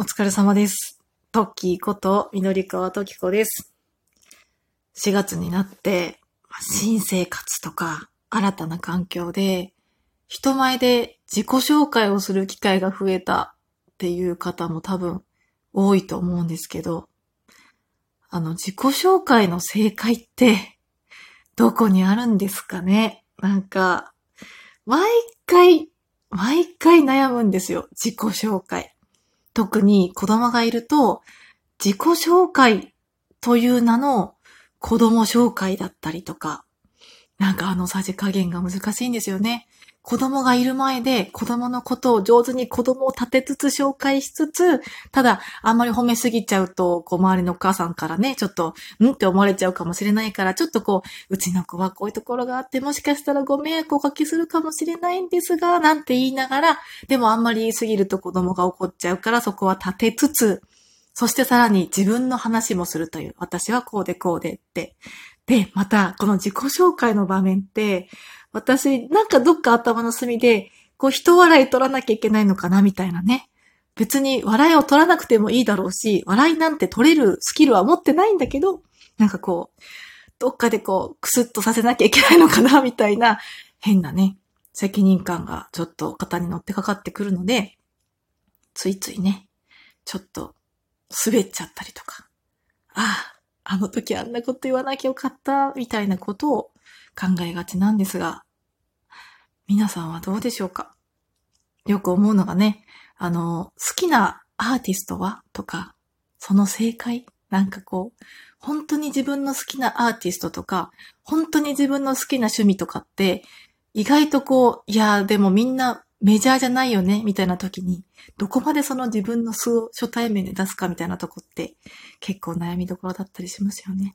お疲れ様です。トッキーこと、緑川トキコです。4月になって、新生活とか、新たな環境で、人前で自己紹介をする機会が増えたっていう方も多分多いと思うんですけど、あの、自己紹介の正解って、どこにあるんですかね？なんか、毎回、毎回悩むんですよ。自己紹介。特に子供がいると、自己紹介という名の子供紹介だったりとか、なんかあのさじ加減が難しいんですよね。子供がいる前で子供のことを上手に子供を立てつつ紹介しつつ、ただあんまり褒めすぎちゃうと、こう周りのお母さんからね、ちょっと、ん？って思われちゃうかもしれないから、ちょっとこう、うちの子はこういうところがあって、もしかしたらご迷惑をおかけするかもしれないんですが、なんて言いながら、でもあんまり言いすぎると子供が怒っちゃうから、そこは立てつつ、そしてさらに自分の話もするという、私はこうでこうでって。で、また、この自己紹介の場面って、私、なんかどっか頭の隅で、こう人笑い取らなきゃいけないのかな、みたいなね。別に笑いを取らなくてもいいだろうし、笑いなんて取れるスキルは持ってないんだけど、なんかこう、どっかでこう、クスッとさせなきゃいけないのかな、みたいな、変なね、責任感がちょっと肩に乗ってかかってくるので、ついついね、ちょっと滑っちゃったりとか、ああ、あの時あんなこと言わなきゃよかった、みたいなことを考えがちなんですが、皆さんはどうでしょうか？よく思うのがね、あの、好きなアーティストはとか、その正解？なんかこう、本当に自分の好きなアーティストとか、本当に自分の好きな趣味とかって、意外とこう、いやー、でもみんなメジャーじゃないよね、みたいな時に、どこまでその自分の素を初対面で出すかみたいなとこって、結構悩みどころだったりしますよね。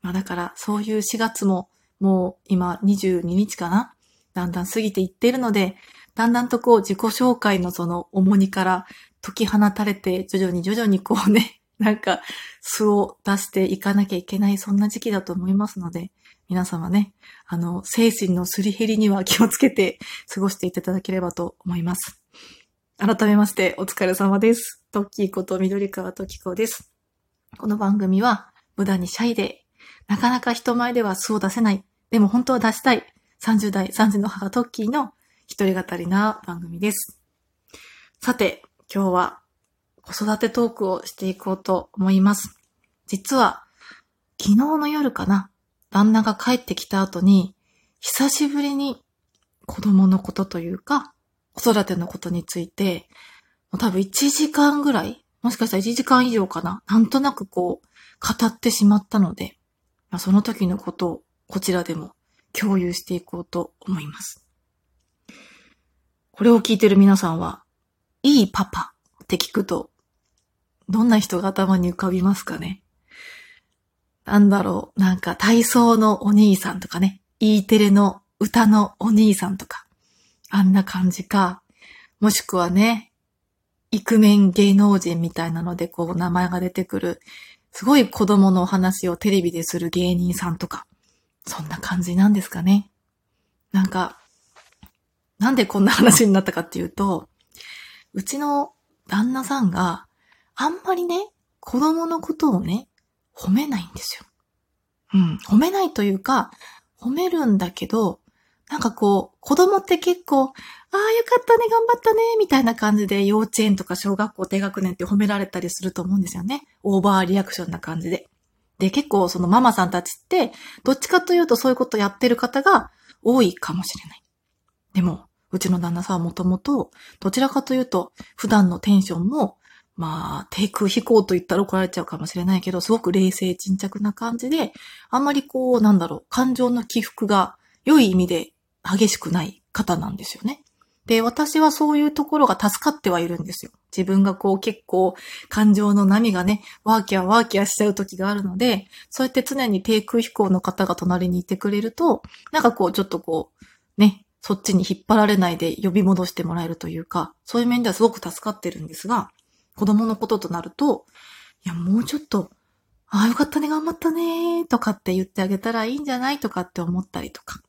まあだから、そういう4月も、もう今22日かな？だんだん過ぎていっているので、だんだんとこう自己紹介のその重荷から解き放たれて、徐々に徐々にこうね、なんか素を出していかなきゃいけない、そんな時期だと思いますので、皆様ね、あの、精神のすり減りには気をつけて過ごしていただければと思います。改めましてお疲れ様です。トッキーこと緑川トキコです。この番組は無駄にシャイで、なかなか人前では素を出せない、でも本当は出したい、30代3児の母トッキーの一人語りな番組です。さて、今日は子育てトークをしていこうと思います。実は、昨日の夜かな、旦那が帰ってきた後に、久しぶりに子供のことというか、子育てのことについて、もう多分1時間ぐらい、もしかしたら1時間以上かな、なんとなくこう、語ってしまったので、まあ、その時のことをこちらでも共有していこうと思います。これを聞いてる皆さんは、いいパパって聞くと、どんな人が頭に浮かびますかね？なんだろう、なんか体操のお兄さんとかね、E テレの歌のお兄さんとか、あんな感じか、もしくはね、イクメン芸能人みたいなのでこう名前が出てくる、すごい子供のお話をテレビでする芸人さんとか、そんな感じなんですかね。なんか、なんでこんな話になったかっていうと、うちの旦那さんがあんまりね、子供のことをね、褒めないんですよ。うん、褒めないというか、褒めるんだけど、なんかこう、子供って結構、ああ、よかったね、頑張ったね、みたいな感じで幼稚園とか小学校低学年って褒められたりすると思うんですよね。オーバーリアクションな感じで。で、結構そのママさんたちって、どっちかというとそういうことやってる方が多いかもしれない。でも、うちの旦那さんはもともと、どちらかというと、普段のテンションも、まあ、低空飛行と言ったら怒られちゃうかもしれないけど、すごく冷静沈着な感じで、あんまりこう、なんだろう、感情の起伏が良い意味で激しくない方なんですよね。で、私はそういうところが助かってはいるんですよ。自分がこう結構感情の波がね、ワーキャーワーキャーしちゃう時があるので、そうやって常に低空飛行の方が隣にいてくれると、なんかこうちょっとこう、ね、そっちに引っ張られないで呼び戻してもらえるというか、そういう面ではすごく助かってるんですが、子供のこととなると、いや、もうちょっと、ああ、よかったね、頑張ったね、とかって言ってあげたらいいんじゃないとかって思ったりとか。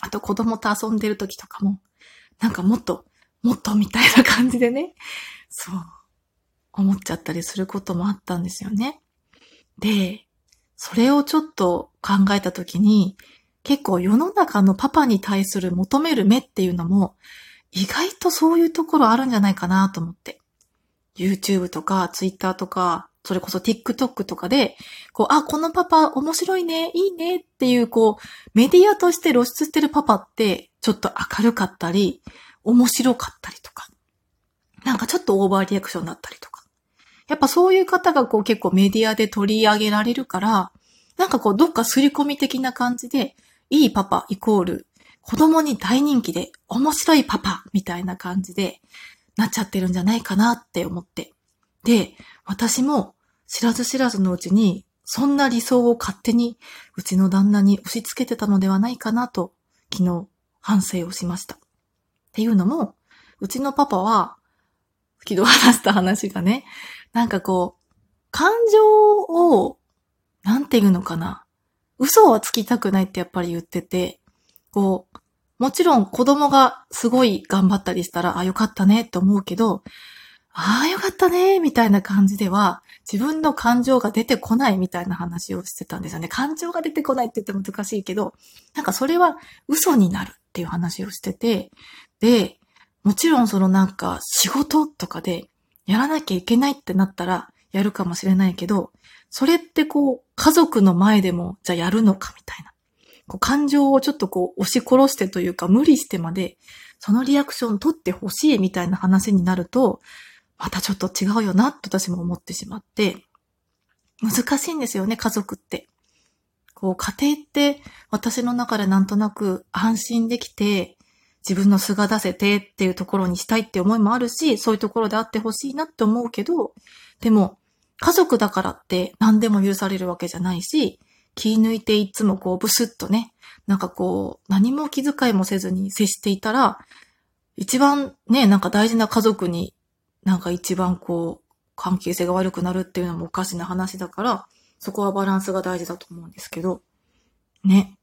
あと子供と遊んでる時とかも、なんかもっと、もっとみたいな感じでね、そう、思っちゃったりすることもあったんですよね。で、それをちょっと考えたときに、結構世の中のパパに対する求める目っていうのも、意外とそういうところあるんじゃないかなと思って。YouTube とか Twitter とか、それこそ TikTok とかで、こう、あ、このパパ面白いね、いいねっていう、こう、メディアとして露出してるパパって、ちょっと明るかったり、面白かったりとか、なんかちょっとオーバーリアクションだったりとか。やっぱそういう方がこう結構メディアで取り上げられるから、なんかこうどっか刷り込み的な感じで、いいパパイコール、子供に大人気で面白いパパみたいな感じでなっちゃってるんじゃないかなって思って。で、私も知らず知らずのうちに、そんな理想を勝手にうちの旦那に押し付けてたのではないかなと、昨日反省をしました。っていうのも、うちのパパは、昨日話した話がね、なんかこう、感情を、なんていうのかな。嘘はつきたくないってやっぱり言ってて、こう、もちろん子供がすごい頑張ったりしたら、あ、よかったねって思うけど、ああ、よかったね、みたいな感じでは、自分の感情が出てこないみたいな話をしてたんですよね。感情が出てこないって言っても難しいけど、なんかそれは嘘になるっていう話をしてて、で、もちろんそのなんか仕事とかでやらなきゃいけないってなったらやるかもしれないけど、それってこう家族の前でもじゃあやるのかみたいな。こう感情をちょっとこう押し殺してというか無理してまでそのリアクション取ってほしいみたいな話になると、またちょっと違うよな、と私も思ってしまって、難しいんですよね、家族って。こう、家庭って私の中でなんとなく安心できて、自分の素が出せてっていうところにしたいって思いもあるし、そういうところであってほしいなって思うけど、でも、家族だからって何でも許されるわけじゃないし、気抜いていつもこうブスッとね、なんかこう、何も気遣いもせずに接していたら、一番ね、なんか大事な家族になんか一番こう、関係性が悪くなるっていうのもおかしな話だから、そこはバランスが大事だと思うんですけど、ね。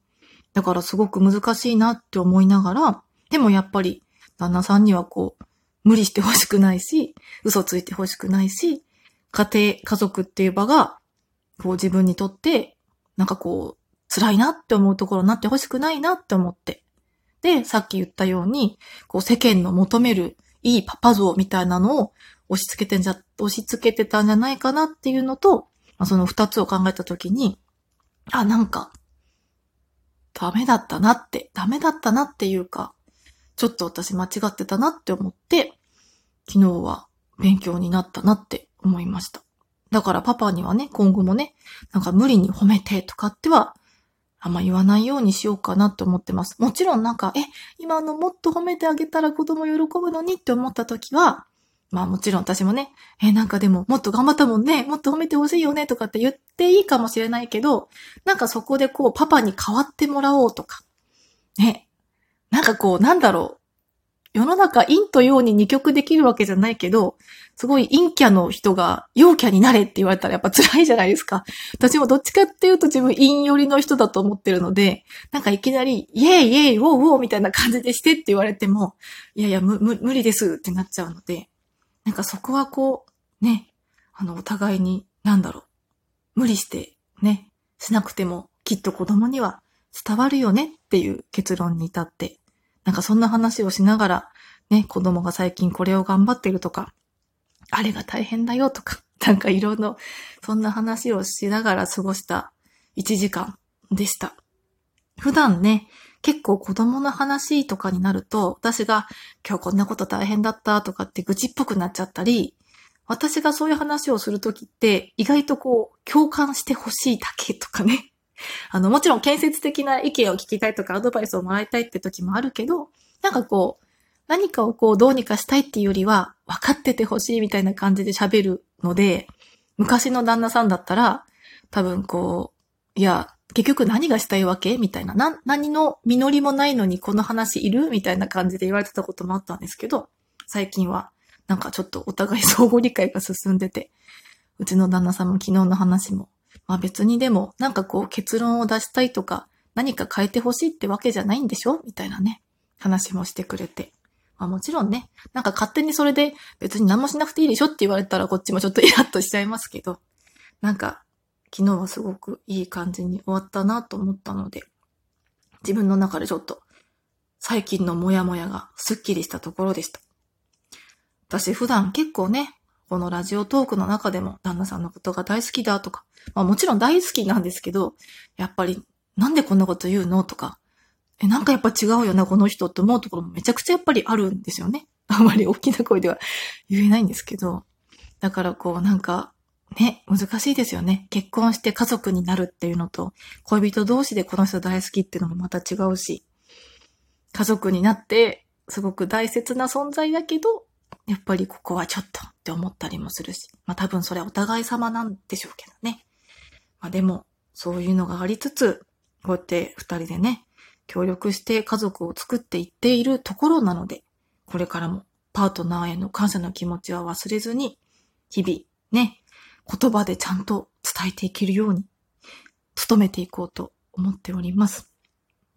だからすごく難しいなって思いながら、でもやっぱり旦那さんにはこう、無理してほしくないし、嘘ついてほしくないし、家庭、家族っていう場が、こう自分にとって、なんかこう、辛いなって思うところになってほしくないなって思って。で、さっき言ったように、こう世間の求めるいいパパ像みたいなのを押し付けてんじゃ、押し付けてたんじゃないかなっていうのと、まあ、その二つを考えたときに、あ、なんか、ダメだったなって、ダメだったなっていうか、ちょっと私間違ってたなって思って、昨日は勉強になったなって思いました。だからパパにはね、今後もね、なんか無理に褒めてとかってはあんま言わないようにしようかなと思ってます。もちろんなんか、え、今のもっと褒めてあげたら子供喜ぶのにって思った時は、まあもちろん私もね、え、なんかでももっと頑張ったもんね、もっと褒めてほしいよねとかって言っていいかもしれないけど、なんかそこでこうパパに変わってもらおうとか、ね、なんかこうなんだろう、世の中陰と陽に二極できるわけじゃないけど、すごい陰キャの人が陽キャになれって言われたらやっぱ辛いじゃないですか。私もどっちかっていうと自分陰寄りの人だと思ってるので、なんかいきなり、イェイイェイ、ウォーウォーみたいな感じでしてって言われても、いやいや、無理ですってなっちゃうので、なんかそこはこう、ね、あの、お互いに、なんだろう、無理してね、しなくてもきっと子供には伝わるよねっていう結論に至って、なんかそんな話をしながら、ね、子供が最近これを頑張ってるとか、あれが大変だよとか、なんかいろいろ、そんな話をしながら過ごした1時間でした。普段ね、結構子供の話とかになると、私が今日こんなこと大変だったとかって愚痴っぽくなっちゃったり、私がそういう話をするときって意外とこう共感してほしいだけとかね。あの、もちろん建設的な意見を聞きたいとかアドバイスをもらいたいって時もあるけど、なんかこう、何かをこうどうにかしたいっていうよりは、分かっててほしいみたいな感じで喋るので、昔の旦那さんだったら、多分こう、いや、結局何がしたいわけ？みたいな。な、何の実りもないのにこの話いる？みたいな感じで言われてたこともあったんですけど、最近は、なんかちょっとお互い相互理解が進んでて、うちの旦那さんも昨日の話もまあ別にでも、なんかこう結論を出したいとか、何か変えてほしいってわけじゃないんでしょ？みたいなね、話もしてくれて。まあもちろんね、なんか勝手にそれで別に何もしなくていいでしょって言われたらこっちもちょっとイラッとしちゃいますけど、なんか昨日はすごくいい感じに終わったなと思ったので、自分の中でちょっと最近のモヤモヤがスッキリしたところでした。私普段結構ね、このラジオトークの中でも旦那さんのことが大好きだとか、まあもちろん大好きなんですけど、やっぱりなんでこんなこと言うのとか、え、なんかやっぱ違うよな、この人って思うところもめちゃくちゃやっぱりあるんですよね。あまり大きな声では言えないんですけど。だからこうなんか、ね、難しいですよね。結婚して家族になるっていうのと、恋人同士でこの人大好きっていうのもまた違うし、家族になってすごく大切な存在だけど、やっぱりここはちょっとって思ったりもするし、まあ多分それはお互い様なんでしょうけどね。まあでも、そういうのがありつつ、こうやって二人でね、協力して家族を作っていっているところなので、これからもパートナーへの感謝の気持ちは忘れずに、日々ね、言葉でちゃんと伝えていけるように、努めていこうと思っております。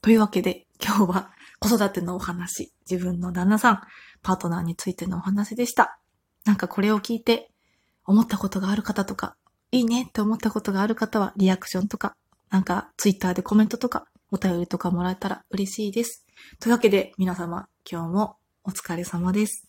というわけで、今日は子育てのお話、自分の旦那さん、パートナーについてのお話でした。なんかこれを聞いて、思ったことがある方とか、いいねって思ったことがある方は、リアクションとか、なんかツイッターでコメントとか、お便りとかもらえたら嬉しいです。というわけで、皆様、今日もお疲れ様です。